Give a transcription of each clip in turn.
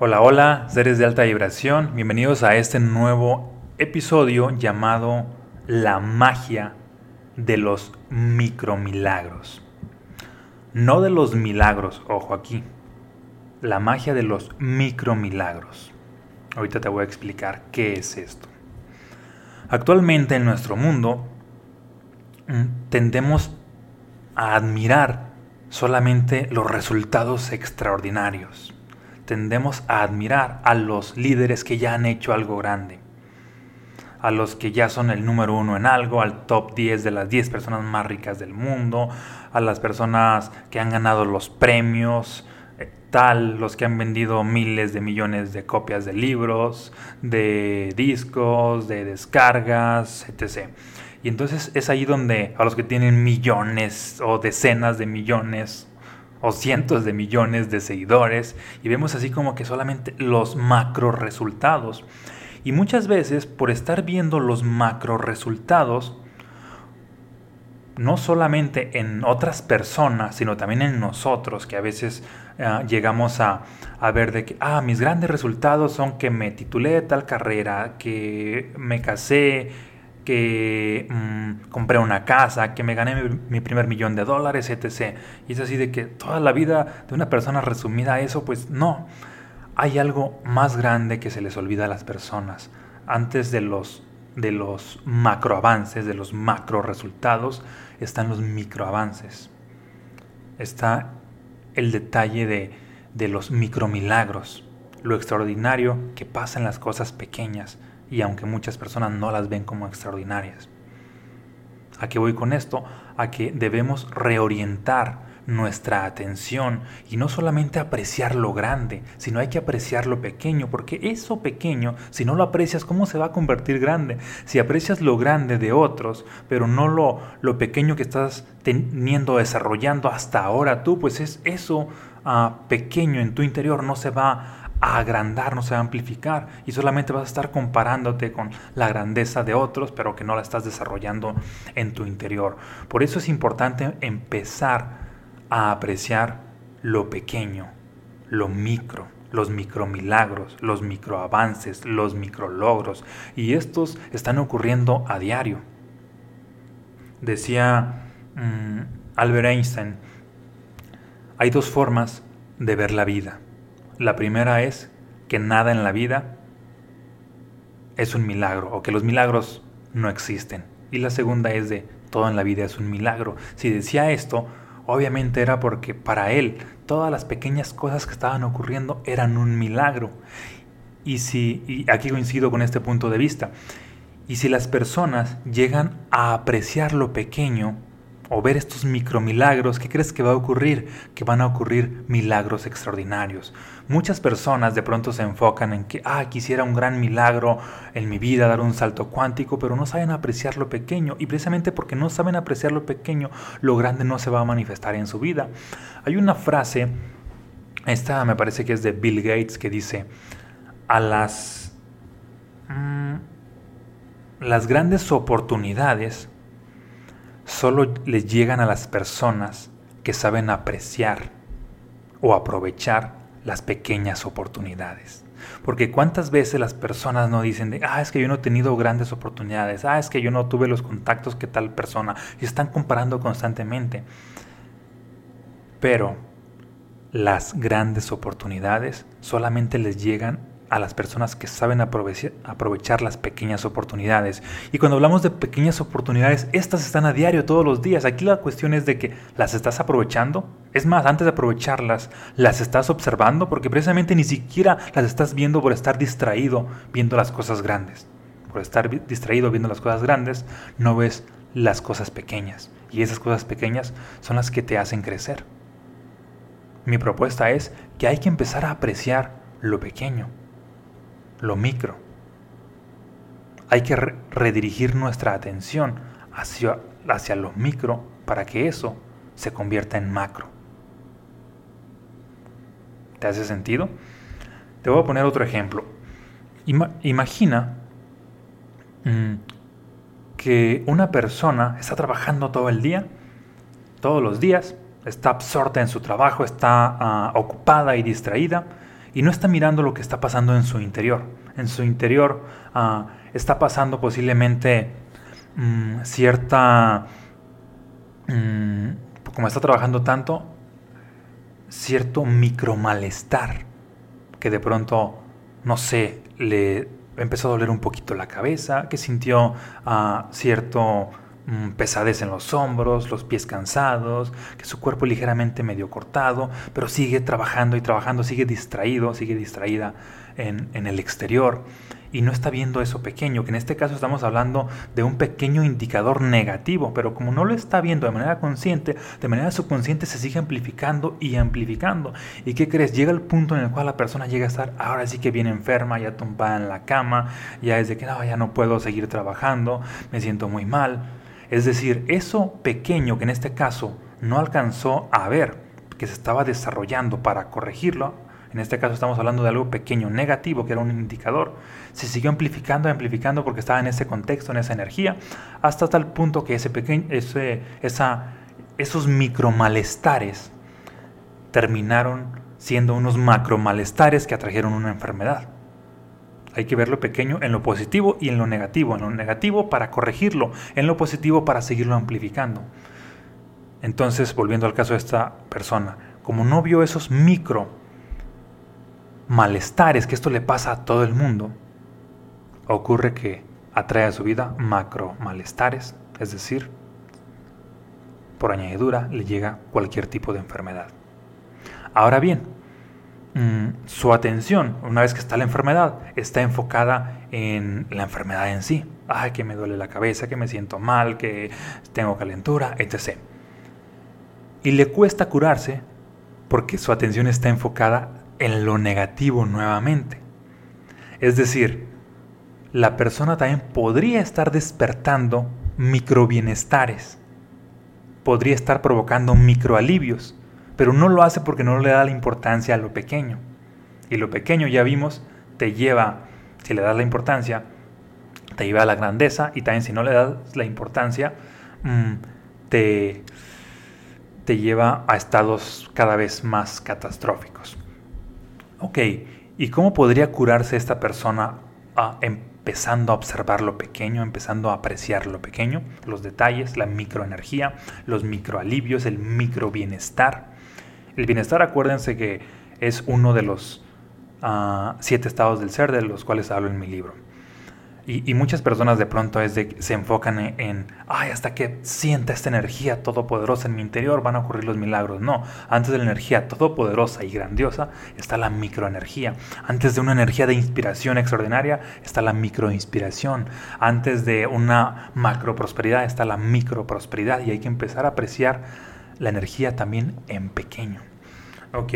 Hola, hola, seres de alta vibración, bienvenidos a este nuevo episodio llamado La magia de los micromilagros. No de los milagros, ojo aquí, la magia de los micromilagros. Ahorita te voy a explicar qué es esto. Actualmente en nuestro mundo mm, tendemos a admirar solamente los resultados extraordinarios. Tendemos a admirar a los líderes que ya han hecho algo grande, a los que ya son el número uno en algo, al top 10 de las 10 personas más ricas del mundo, a las personas que han ganado los premios, eh, tal, los que han vendido miles de millones de copias de libros, de discos, de descargas, etc. Y entonces es ahí donde a los que tienen millones o decenas de millones o cientos de millones de seguidores y vemos así como que solamente los macro resultados. Y muchas veces por estar viendo los macro resultados, no solamente en otras personas, sino también en nosotros, que a veces eh, llegamos a, a, ver de que, ah, mis grandes resultados son que me titulé de tal carrera, que me casé, que mm, compré una casa, que me gané mi, primer millón de dólares, etc. Y es así de que toda la vida de una persona resumida a eso, pues no. Hay algo más grande que se les olvida a las personas. Antes de los, de los de los macro resultados, están los micro avances. Está el detalle de, de los micro milagros, lo extraordinario que pasa en las cosas pequeñas y aunque muchas personas no las ven como extraordinarias. ¿A qué voy con esto? A que debemos reorientar nuestra atención y no solamente apreciar lo grande, sino hay que apreciar lo pequeño, porque eso pequeño, si no lo aprecias, ¿cómo se va a convertir grande? Si aprecias lo grande de otros, pero no lo, lo pequeño que estás teniendo, desarrollando hasta ahora tú, pues es eso ah, pequeño en tu interior, no se va a agrandar, no se va a amplificar y solamente vas a estar comparándote con la grandeza de otros, pero que no la estás desarrollando en tu interior. Por eso es importante empezar a apreciar lo pequeño, lo micro, los micromilagros, los microavances, los micrologros y estos están ocurriendo a diario. Decía mm, Albert Einstein, hay dos formas de ver la vida la primera es que nada en la vida es un milagro o que los milagros no existen. Y la segunda es de todo en la vida es un milagro. Si decía esto, obviamente era porque para él todas las pequeñas cosas que estaban ocurriendo eran un milagro. Y si, y aquí coincido con este punto de vista, y si las personas llegan a apreciar lo pequeño, o ver estos micromilagros, ¿qué crees que va a ocurrir? Que van a ocurrir milagros extraordinarios. Muchas personas de pronto se enfocan en que, ah, quisiera un gran milagro en mi vida, dar un salto cuántico, pero no saben apreciar lo pequeño. Y precisamente porque no saben apreciar lo pequeño, lo grande no se va a manifestar en su vida. Hay una frase, esta me parece que es de Bill Gates, que dice, a las... Mm, las grandes oportunidades solo les llegan a las personas que saben apreciar o aprovechar las pequeñas oportunidades. Porque cuántas veces las personas no dicen de, ah, es que yo no he tenido grandes oportunidades, ah, es que yo no tuve los contactos que tal persona, y están comparando constantemente. Pero las grandes oportunidades solamente les llegan a las personas que saben aprovechar, las pequeñas oportunidades. Y cuando hablamos de pequeñas oportunidades, estas están a diario todos los días. Aquí la cuestión es de que las estás aprovechando. Es más, antes de aprovecharlas, las estás observando porque precisamente ni siquiera las estás viendo por estar distraído viendo las cosas grandes. Por estar distraído viendo las cosas grandes, no ves las cosas pequeñas. Y esas cosas pequeñas son las que te hacen crecer. Mi propuesta es que hay que empezar a apreciar lo pequeño lo micro. Hay que redirigir nuestra atención hacia, hacia lo micro para que eso se convierta en macro. ¿Te hace sentido? Te voy a poner otro ejemplo. imagina mm, que una persona está trabajando todo el día, todos los días, está absorta en su trabajo, está ah, ocupada y distraída, y no está mirando lo que está pasando en su interior. En su interior ah, está pasando posiblemente mm, cierta, mm, como está trabajando tanto, cierto micro malestar que de pronto, no sé, le empezó a doler un poquito la cabeza, que sintió ah, cierto pesadez en los hombros, los pies cansados, que su cuerpo ligeramente medio cortado, pero sigue trabajando y trabajando, sigue distraído, sigue distraída en, en el exterior y no está viendo eso pequeño, que en este caso estamos hablando de un pequeño indicador negativo, pero como no lo está viendo de manera consciente, de manera subconsciente se sigue amplificando y amplificando. ¿Y qué crees? Llega el punto en el cual la persona llega a estar ahora sí que bien enferma, ya tumbada en la cama, ya es de que no, ya no puedo seguir trabajando, me siento muy mal. Es decir, eso pequeño que en este caso no alcanzó a ver, que se estaba desarrollando para corregirlo, en este caso estamos hablando de algo pequeño, negativo, que era un indicador, se siguió amplificando, amplificando porque estaba en ese contexto, en esa energía, hasta tal punto que ese pequeño, ese, esa, esos micro malestares terminaron siendo unos macro malestares que atrajeron una enfermedad. Hay que ver lo pequeño en lo positivo y en lo negativo. En lo negativo para corregirlo, en lo positivo para seguirlo amplificando. Entonces, volviendo al caso de esta persona, como no vio esos micro malestares, que esto le pasa a todo el mundo, ocurre que atrae a su vida macro malestares, es decir, por añadidura le llega cualquier tipo de enfermedad. Ahora bien, mm, su atención, una vez que está la enfermedad, está enfocada en la enfermedad en sí. Ay, que me duele la cabeza, que me siento mal, que tengo calentura, etc. Y le cuesta curarse porque su atención está enfocada en lo negativo nuevamente. Es decir, la persona también podría estar despertando microbienestares, podría estar provocando microalivios, pero no lo hace porque no le da la importancia a lo pequeño. Y lo pequeño, ya vimos, te lleva, si le das la importancia, te lleva a la grandeza y también si no le das la importancia, mm, te, te lleva a estados cada vez más catastróficos. Ok, ¿y cómo podría curarse esta persona ah, empezando a observar lo pequeño, empezando a apreciar lo pequeño, los detalles, la microenergía, los microalivios, el micro bienestar? El bienestar, acuérdense que es uno de los ah, siete estados del ser de los cuales hablo en mi libro. Y, muchas personas de pronto se enfocan en, ay, hasta que sienta esta energía todopoderosa en mi interior van a ocurrir los milagros. No, antes de la energía todopoderosa y grandiosa está la microenergía. Antes de una energía de inspiración extraordinaria está la microinspiración. Antes de una macroprosperidad está la microprosperidad y hay que empezar a apreciar la energía también en pequeño. Ok,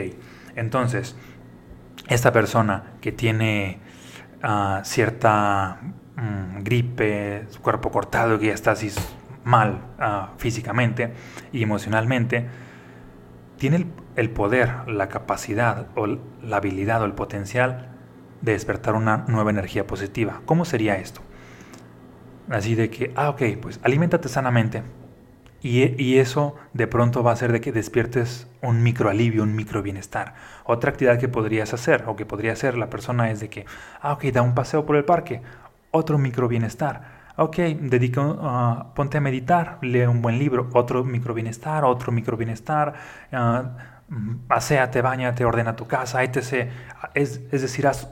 entonces, esta persona que tiene ah, cierta Mm, gripe, su cuerpo cortado, que ya está así mal ah, físicamente y emocionalmente, tiene el, poder, la capacidad o la habilidad o el potencial de despertar una nueva energía positiva. ¿Cómo sería esto? Así de que, ah, ok, pues aliméntate sanamente. Y, eso de pronto va a hacer de que despiertes un micro alivio, un micro bienestar. Otra actividad que podrías hacer o que podría hacer la persona es de que, ah, ok, da un paseo por el parque otro micro bienestar. Ok, dedica, uh, ponte a meditar, lee un buen libro, otro micro bienestar, otro micro bienestar, uh, paseate, bañate, ordena tu casa, etc. Es, es decir, haz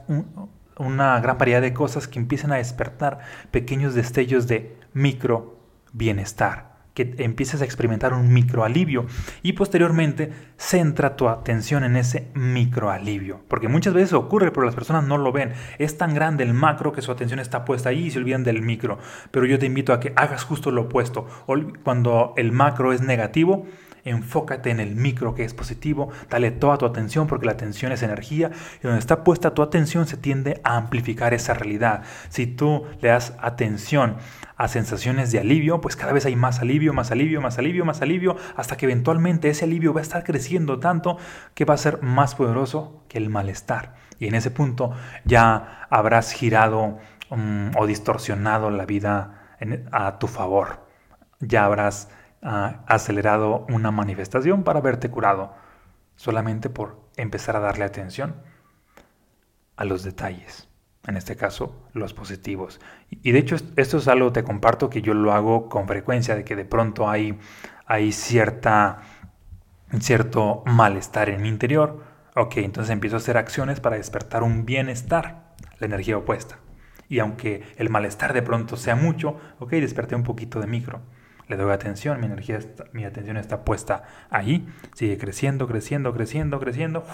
una gran variedad de cosas que empiecen a despertar pequeños destellos de micro bienestar que empieces a experimentar un microalivio y posteriormente centra tu atención en ese microalivio. Porque muchas veces ocurre, pero las personas no lo ven. Es tan grande el macro que su atención está puesta ahí y se olvidan del micro. Pero yo te invito a que hagas justo lo opuesto. Cuando el macro es negativo, enfócate en el micro que es positivo, dale toda tu atención porque la atención es energía y donde está puesta tu atención se tiende a amplificar esa realidad. Si tú le das atención a sensaciones de alivio, pues cada vez hay más alivio, más alivio, más alivio, más alivio, hasta que eventualmente ese alivio va a estar creciendo tanto que va a ser más poderoso que el malestar. Y en ese punto ya habrás girado mm, o distorsionado la vida a tu favor. Ya habrás ah, acelerado una manifestación para verte curado, solamente por empezar a darle atención. a los detalles, en este caso los positivos. Y de hecho esto es algo, te comparto, que yo lo hago con frecuencia, de que de pronto hay, hay cierta, cierto malestar en mi interior. Ok, entonces empiezo a hacer acciones para despertar un bienestar, la energía opuesta. Y aunque el malestar de pronto sea mucho, ok, desperté un poquito de micro. Le doy atención, mi energía, mi atención está puesta ahí, sigue creciendo, creciendo, creciendo, creciendo,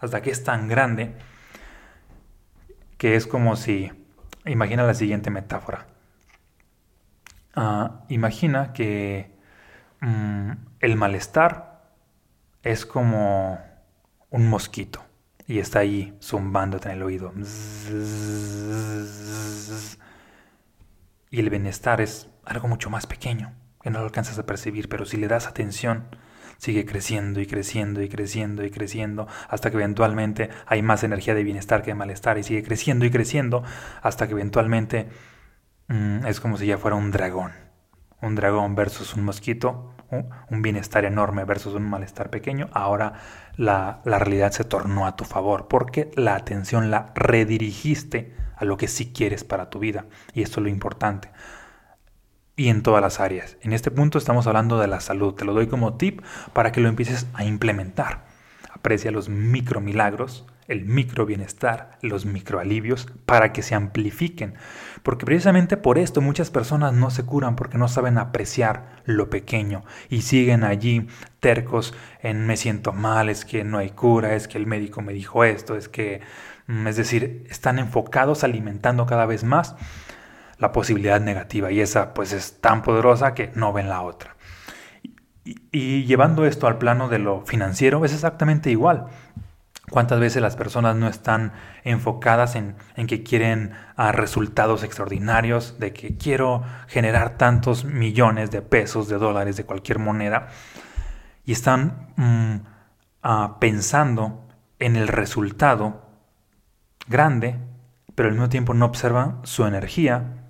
hasta que es tan grande que es como si, imagina la siguiente metáfora. Ah, imagina que mm, el malestar es como un mosquito y está ahí zumbándote en el oído. Y el bienestar es algo mucho más pequeño, que no lo alcanzas a percibir, pero si le das atención, sigue creciendo y creciendo y creciendo y creciendo hasta que eventualmente hay más energía de bienestar que de malestar y sigue creciendo y creciendo hasta que eventualmente mm, es como si ya fuera un dragón. Un dragón versus un mosquito un bienestar enorme versus un malestar pequeño, ahora la, realidad se tornó a tu favor porque la atención la redirigiste a lo que sí quieres para tu vida. Y esto es lo importante. Y en todas las áreas. En este punto estamos hablando de la salud. Te lo doy como tip para que lo empieces a implementar. Aprecia los micro milagros el micro bienestar, los micro alivios, para que se amplifiquen. Porque precisamente por esto muchas personas no se curan porque no saben apreciar lo pequeño y siguen allí tercos en me siento mal, es que no hay cura, es que el médico me dijo esto, es que, mm, es decir, están enfocados alimentando cada vez más la posibilidad negativa y esa pues es tan poderosa que no ven la otra. Y, llevando esto al plano de lo financiero es exactamente igual. ¿Cuántas veces las personas no están enfocadas en, que quieren ah, resultados extraordinarios, de que quiero generar tantos millones de pesos, de dólares, de cualquier moneda, y están mm, ah, pensando en el resultado grande, pero al mismo tiempo no observan su energía,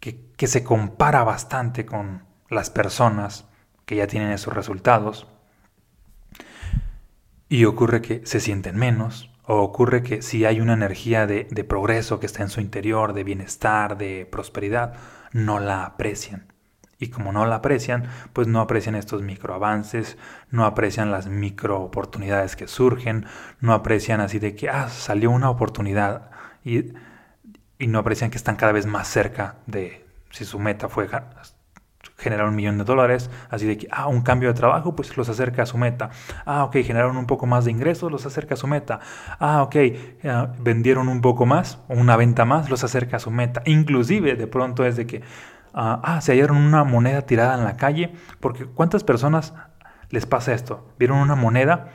que, se compara bastante con las personas que ya tienen esos resultados? Y ocurre que se sienten menos, o ocurre que si hay una energía de, progreso que está en su interior, de bienestar, de prosperidad, no la aprecian. Y como no la aprecian, pues no aprecian estos microavances, no aprecian las micro oportunidades que surgen, no aprecian así de que, ah, salió una oportunidad y, y no aprecian que están cada vez más cerca de, si su meta fue generar un millón de dólares, así de que, ah, un cambio de trabajo, pues los acerca a su meta. Ah, ok, generaron un poco más de ingresos, los acerca a su meta. Ah, ok, vendieron un poco más, una venta más, los acerca a su meta. Inclusive, de pronto es de que, ah, ah, se hallaron una moneda tirada en la calle, porque ¿cuántas personas les pasa esto? Vieron una moneda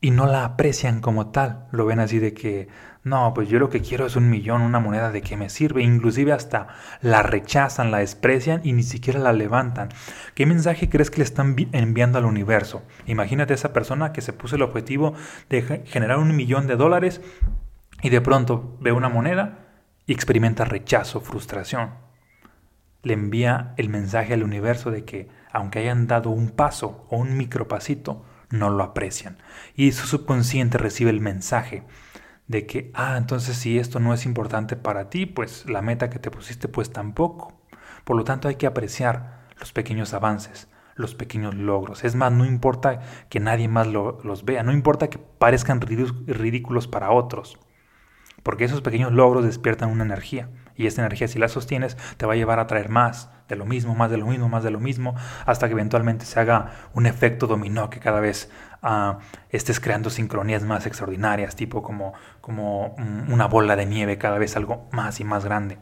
y no la aprecian como tal, lo ven así de que no, pues yo lo que quiero es un millón, una moneda de que me sirve. Inclusive hasta la rechazan, la desprecian y ni siquiera la levantan. ¿Qué mensaje crees que le están enviando al universo? Imagínate esa persona que se puso el objetivo de generar un millón de dólares y de pronto ve una moneda y experimenta rechazo, frustración. Le envía el mensaje al universo de que aunque hayan dado un paso o un micropasito, no lo aprecian. Y su subconsciente recibe el mensaje de que, ah, entonces si esto no es importante para ti, pues la meta que te pusiste pues tampoco. Por lo tanto hay que apreciar los pequeños avances, los pequeños logros. Es más, no importa que nadie más los vea, no importa que parezcan ridículos para otros, porque esos pequeños logros despiertan una energía y esta energía si la sostienes te va a llevar a traer más de lo mismo, más de lo mismo, más de lo mismo, hasta que eventualmente se haga un efecto dominó que cada vez estés creando sincronías más extraordinarias, tipo como, como una bola de nieve, cada vez algo más y más grande.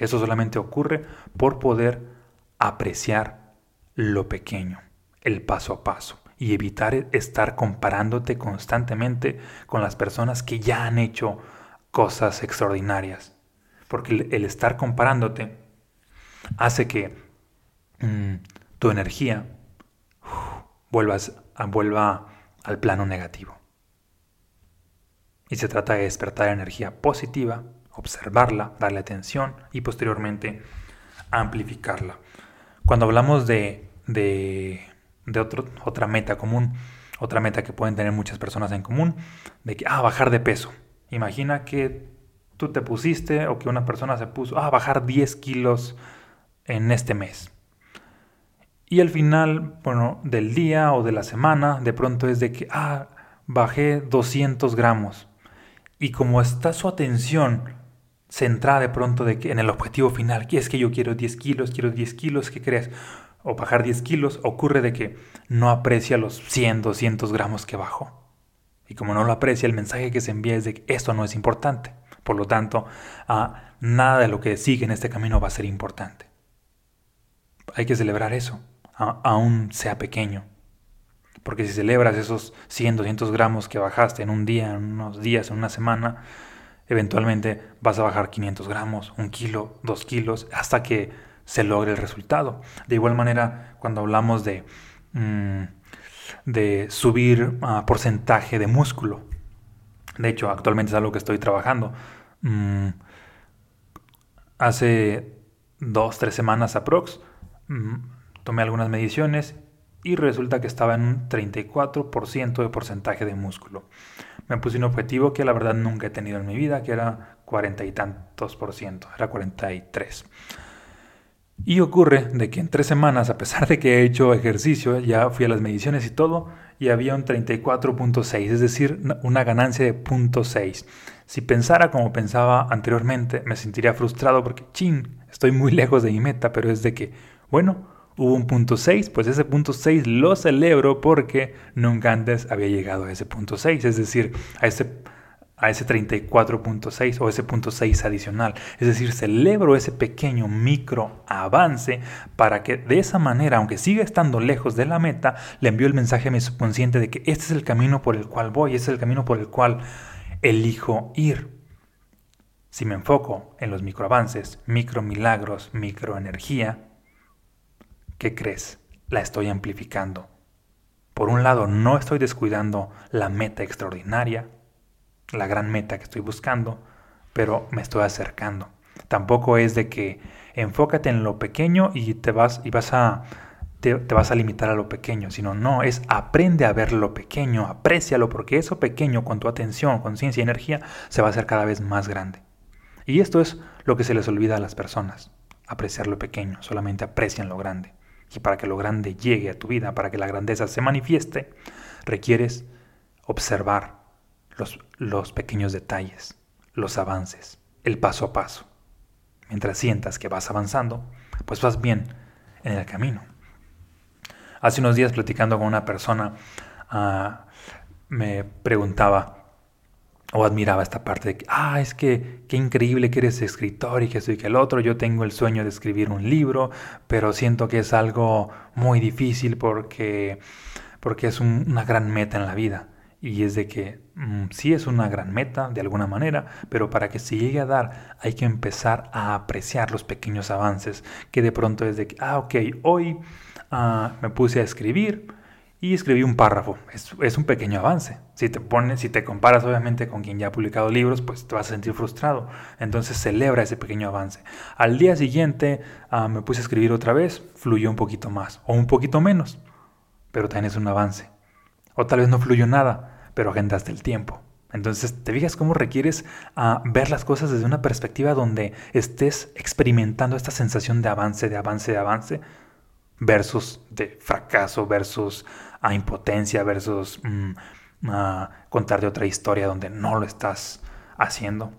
Eso solamente ocurre por poder apreciar lo pequeño, el paso a paso, y evitar estar comparándote constantemente con las personas que ya han hecho cosas extraordinarias. Porque el, estar comparándote hace que mm, tu energía vuelvas vuelva al plano negativo. Y se trata de despertar energía positiva, observarla, darle atención y posteriormente amplificarla. Cuando hablamos de, de, otra meta común, Otra meta que pueden tener muchas personas en común, de que, ah, bajar de peso. Imagina que tú te pusiste o que una persona se puso, ah, bajar 10 kilos en este mes. Y al final, bueno, del día o de la semana, de pronto es de que, ah, bajé 200 gramos. Y como está su atención centrada de pronto de que en el objetivo final, que es que yo quiero 10 kilos, quiero 10 kilos, ¿qué crees? O bajar 10 kilos, ocurre de que no aprecia los 100, 200 gramos que bajó. Y como no lo aprecia, el mensaje que se envía es de que esto no es importante. Por lo tanto, ah, nada de lo que sigue en este camino va a ser importante. Hay que celebrar eso, aún sea pequeño. Porque si celebras esos 100, 200 gramos que bajaste en un día, en unos días, en una semana, eventualmente vas a bajar 500 gramos, un kilo, dos kilos, hasta que se logre el resultado. De igual manera, cuando hablamos de, mm, subir uh, porcentaje de músculo, de hecho, actualmente es algo que estoy trabajando. Mm, hace dos, tres semanas aprox, mm, tomé algunas mediciones y resulta que estaba en un 34% de porcentaje de músculo. Me puse un objetivo que la verdad nunca he tenido en mi vida, que era cuarenta y tantos por ciento, era 43. Y ocurre de que en tres semanas, a pesar de que he hecho ejercicio, ya fui a las mediciones y todo, y había un 34.6, es decir, una ganancia de 0.6. Si pensara como pensaba anteriormente, me sentiría frustrado porque, chin, estoy muy lejos de mi meta, pero es de que, bueno, hubo un punto 6, pues ese punto 6 lo celebro porque nunca antes había llegado a ese punto 6, es decir, a ese, a ese 34.6 o ese punto 6 adicional. Es decir, celebro ese pequeño micro avance para que de esa manera, aunque siga estando lejos de la meta, le envío el mensaje a mi subconsciente de que este es el camino por el cual voy, este es el camino por el cual elijo ir. Si me enfoco en los microavances, micro milagros, microenergía, ¿qué crees? La estoy amplificando. Por un lado, no estoy descuidando la meta extraordinaria, la gran meta que estoy buscando, pero me estoy acercando. Tampoco es de que enfócate en lo pequeño y te vas y vas a te, vas a limitar a lo pequeño, sino no, es aprende a ver lo pequeño, aprécialo porque eso pequeño con tu atención, conciencia y energía se va a hacer cada vez más grande. Y esto es lo que se les olvida a las personas, apreciar lo pequeño, solamente aprecian lo grande. Y para que lo grande llegue a tu vida, para que la grandeza se manifieste, requieres observar los, los pequeños detalles, los avances, el paso a paso. Mientras sientas que vas avanzando, pues vas bien en el camino. Hace unos días platicando con una persona, ah, me preguntaba, o admiraba esta parte de que, ah, es que qué increíble que eres escritor y que soy que el otro, yo tengo el sueño de escribir un libro, pero siento que es algo muy difícil porque, porque es una gran meta en la vida. Y es de que mm, sí es una gran meta de alguna manera, pero para que se llegue a dar hay que empezar a apreciar los pequeños avances, que de pronto es de que, ah, ok, hoy ah, me puse a escribir, y escribí un párrafo. Es, un pequeño avance. Si te pones, si te comparas obviamente con quien ya ha publicado libros, pues te vas a sentir frustrado. Entonces celebra ese pequeño avance. Al día siguiente ah, me puse a escribir otra vez, fluyó un poquito más o un poquito menos, pero también es un avance. O tal vez no fluyó nada, pero agendaste el tiempo. Entonces, ¿te fijas cómo requieres ah, ver las cosas desde una perspectiva donde estés experimentando esta sensación de avance, de avance, de avance? versus de fracaso, versus a impotencia, versus contar de otra historia donde no lo estás haciendo.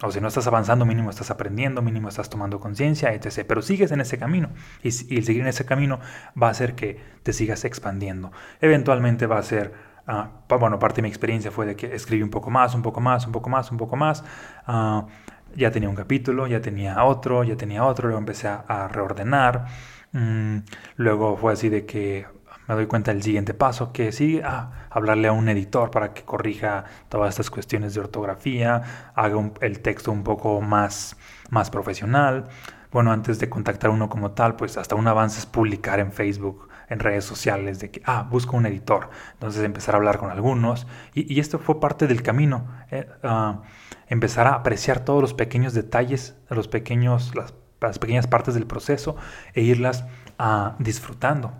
O si no estás avanzando, mínimo estás aprendiendo, mínimo estás tomando conciencia, etc. Pero sigues en ese camino. Y, y, seguir en ese camino va a hacer que te sigas expandiendo. Eventualmente va a ser, ah, bueno, parte de mi experiencia fue de que escribí un poco más, un poco más, un poco más, un poco más. Ah, ya tenía un capítulo, ya tenía otro, ya tenía otro, luego empecé a reordenar. Mm, luego fue así de que me doy cuenta del siguiente paso, que sí, ah, hablarle a un editor para que corrija todas estas cuestiones de ortografía, haga el texto un poco más, más profesional. Bueno, antes de contactar uno como tal, pues hasta un avance es publicar en Facebook, en redes sociales, de que, ah, busco un editor. Entonces empezar a hablar con algunos. Y, esto fue parte del camino. Eh, ah, empezar a apreciar todos los pequeños detalles, los pequeños, las pequeñas partes del proceso e irlas ah, disfrutando.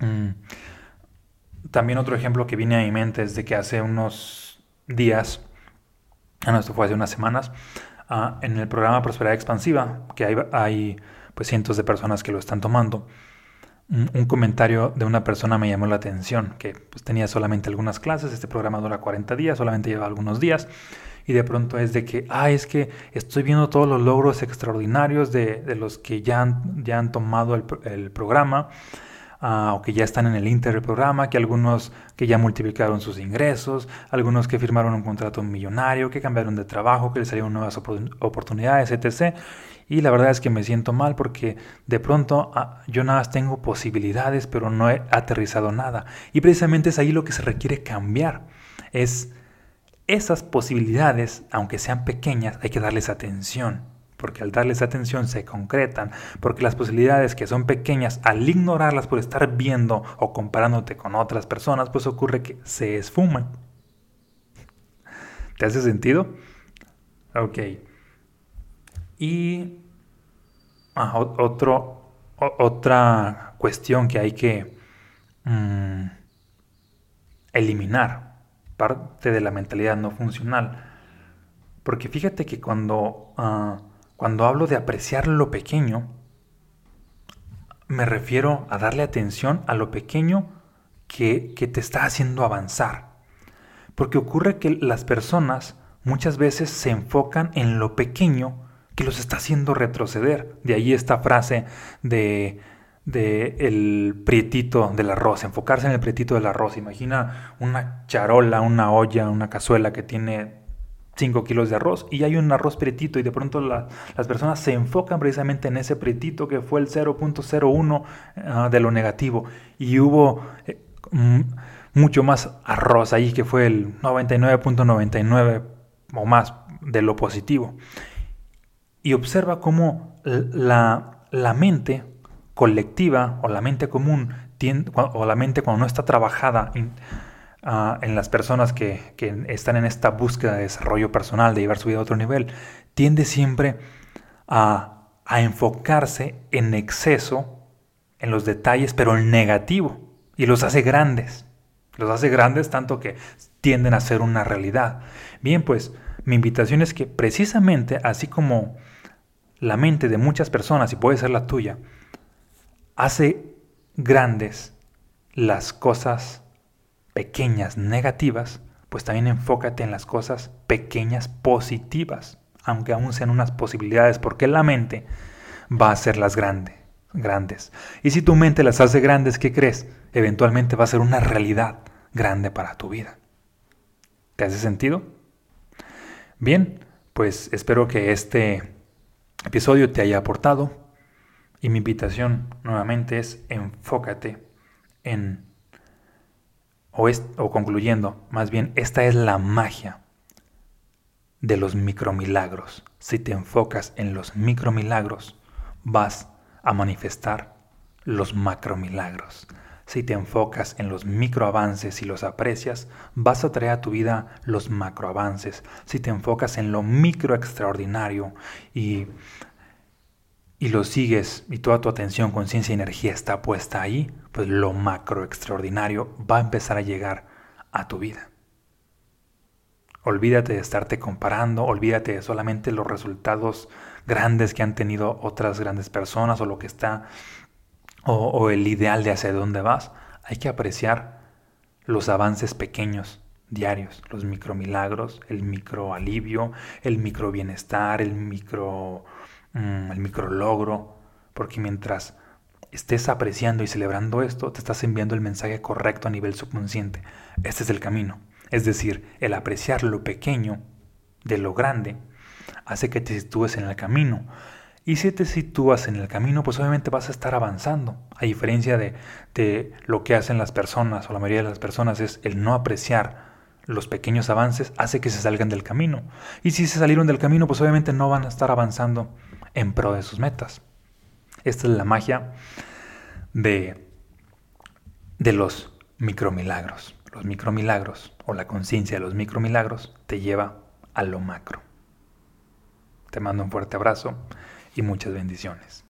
Mm. también otro ejemplo que viene a mi mente es de que hace unos días, ah, no, esto fue hace unas semanas, en el programa Prosperidad Expansiva, que hay, hay pues cientos de personas que lo están tomando, un, comentario de una persona me llamó la atención, que pues, tenía solamente algunas clases, este programa dura 40 días, solamente lleva algunos días, y de pronto es de que, ah, es que estoy viendo todos los logros extraordinarios de, los que ya han, ya han tomado el, programa, ah, o que ya están en el inter programa, que algunos que ya multiplicaron sus ingresos, algunos que firmaron un contrato millonario, que cambiaron de trabajo, que les salieron nuevas oportunidades, etc. Y la verdad es que me siento mal porque de pronto ah, yo nada más tengo posibilidades, pero no he aterrizado nada. Y precisamente es ahí lo que se requiere cambiar. Es esas posibilidades, aunque sean pequeñas, hay que darles atención. Porque al darles atención se concretan. Porque las posibilidades que son pequeñas, al ignorarlas por estar viendo o comparándote con otras personas, pues ocurre que se esfuman. ¿Te hace sentido? Ok. Y ah, otro, otra cuestión que hay que mm, eliminar, parte de la mentalidad no funcional. Porque fíjate que cuando, ah, cuando hablo de apreciar lo pequeño, me refiero a darle atención a lo pequeño que, que te está haciendo avanzar. Porque ocurre que las personas muchas veces se enfocan en lo pequeño que los está haciendo retroceder. De ahí esta frase de, de el prietito del arroz, enfocarse en el prietito del arroz. Imagina una charola, una olla, una cazuela que tiene 5 kilos de arroz y hay un arroz prietito y de pronto las personas se enfocan precisamente en ese prietito que fue el 0.01 ah, de lo negativo y hubo eh, mucho más arroz ahí que fue el 99.99 o más de lo positivo y observa cómo la, mente colectiva o la mente común o la mente cuando no está trabajada ah, en las personas que, están en esta búsqueda de desarrollo personal, de llevar su vida a otro nivel, tiende siempre a, a enfocarse en exceso en los detalles, pero en negativo, y los hace grandes. Los hace grandes tanto que tienden a ser una realidad. Bien, pues mi invitación es que precisamente así como la mente de muchas personas, y puede ser la tuya, hace grandes las cosas pequeñas negativas, pues también enfócate en las cosas pequeñas positivas, aunque aún sean unas posibilidades, porque la mente va a hacerlas grandes, grandes. Y si tu mente las hace grandes, ¿qué crees? Eventualmente va a ser una realidad grande para tu vida. ¿Te hace sentido? Bien, pues espero que este episodio te haya aportado. Y mi invitación nuevamente es enfócate en, o, o concluyendo, más bien, esta es la magia de los micromilagros. Si te enfocas en los micromilagros, vas a manifestar los macromilagros. Si te enfocas en los microavances y los aprecias, vas a traer a tu vida los macroavances. Si te enfocas en lo micro extraordinario y, y lo sigues y toda tu atención, conciencia y energía está puesta ahí, pues lo macro extraordinario va a empezar a llegar a tu vida. Olvídate de estarte comparando, olvídate de solamente los resultados grandes que han tenido otras grandes personas o lo que está o, el ideal de hacia dónde vas, hay que apreciar los avances pequeños, diarios, los micromilagros, el micro alivio, el micro bienestar, el micro, mm, el micro logro, porque mientras estés apreciando y celebrando esto, te estás enviando el mensaje correcto a nivel subconsciente. Este es el camino. Es decir, el apreciar lo pequeño de lo grande hace que te sitúes en el camino. Y si te sitúas en el camino, pues obviamente vas a estar avanzando. A diferencia de, lo que hacen las personas, o la mayoría de las personas, es el no apreciar los pequeños avances, hace que se salgan del camino. Y si se salieron del camino, pues obviamente no van a estar avanzando en pro de sus metas. Esta es la magia de, de los micromilagros. Los micromilagros, o la conciencia de los micromilagros, te lleva a lo macro. Te mando un fuerte abrazo y muchas bendiciones.